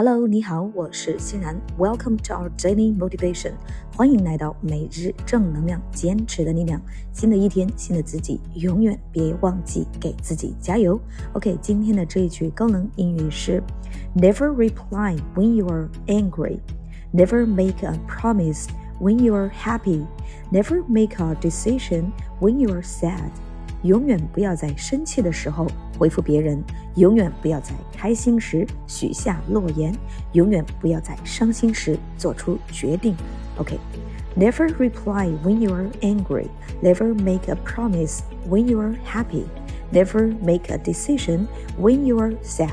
Hello，你好，我是欣然。Welcome to our daily motivation，欢迎来到每日正能量，坚持的力量。新的一天，新的自己，永远别忘记给自己加油。OK，今天的这一句高能英语是：Never reply when you are angry. Never make a promise when you are happy. Never make a decision when you are sad. 永远不要在生气的时候回复别人，永远不要在开心时许下诺言，永远不要在伤心时做出决定。OK，Never reply when you are angry. Never make a promise when you are happy. Never make a decision when you are sad.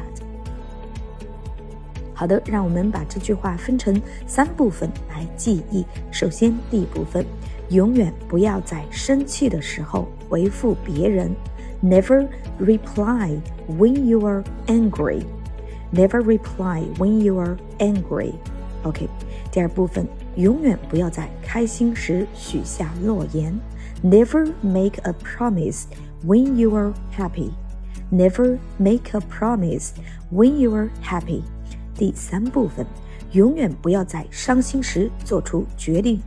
好的，让我们把这句话分成三部分来记忆。首先，第一部分。永远不要在生气的时候回复别人。Never reply when you are angry. Never reply when you are angry. OK，第二部分，永远不要在开心时许下诺言。Never make a promise when you are happy. Never make a promise when you are happy. 第三部分，永远不要在伤心时做出决定。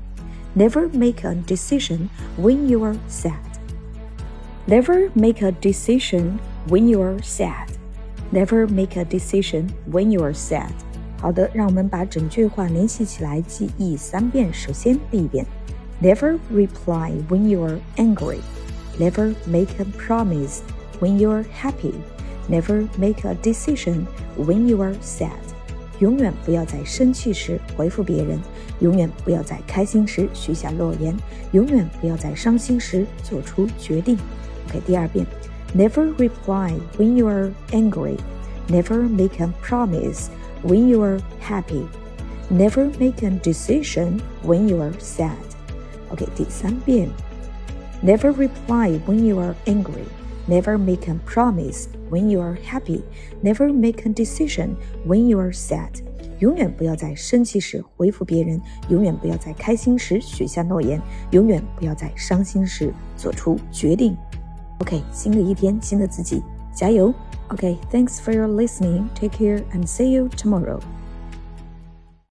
Never make a decision when you are sad. Never make a decision when you are sad. Never make a decision when you are sad. 好的，让我们把整句话联系起来记忆三遍。首先，第一遍：Never reply when you are angry. Never make a promise when you are happy. Never make a decision when you are sad. 永远不要在生气时回复别人，永远不要在开心时许下诺言，永远不要在伤心时做出决定。OK，第二遍，Never reply when you are angry. Never make a promise when you are happy. Never make a decision when you are sad. OK，第三遍，Never reply when you are angry. Never make a promise when you are happy. Never make a decision when you are sad. 永远不要在生气时回复别人，永远不要在开心时许下诺言，永远不要在伤心时做出决定。OK，新的一天，新的自己，加油！OK，thanks for your listening. Take care and see you tomorrow.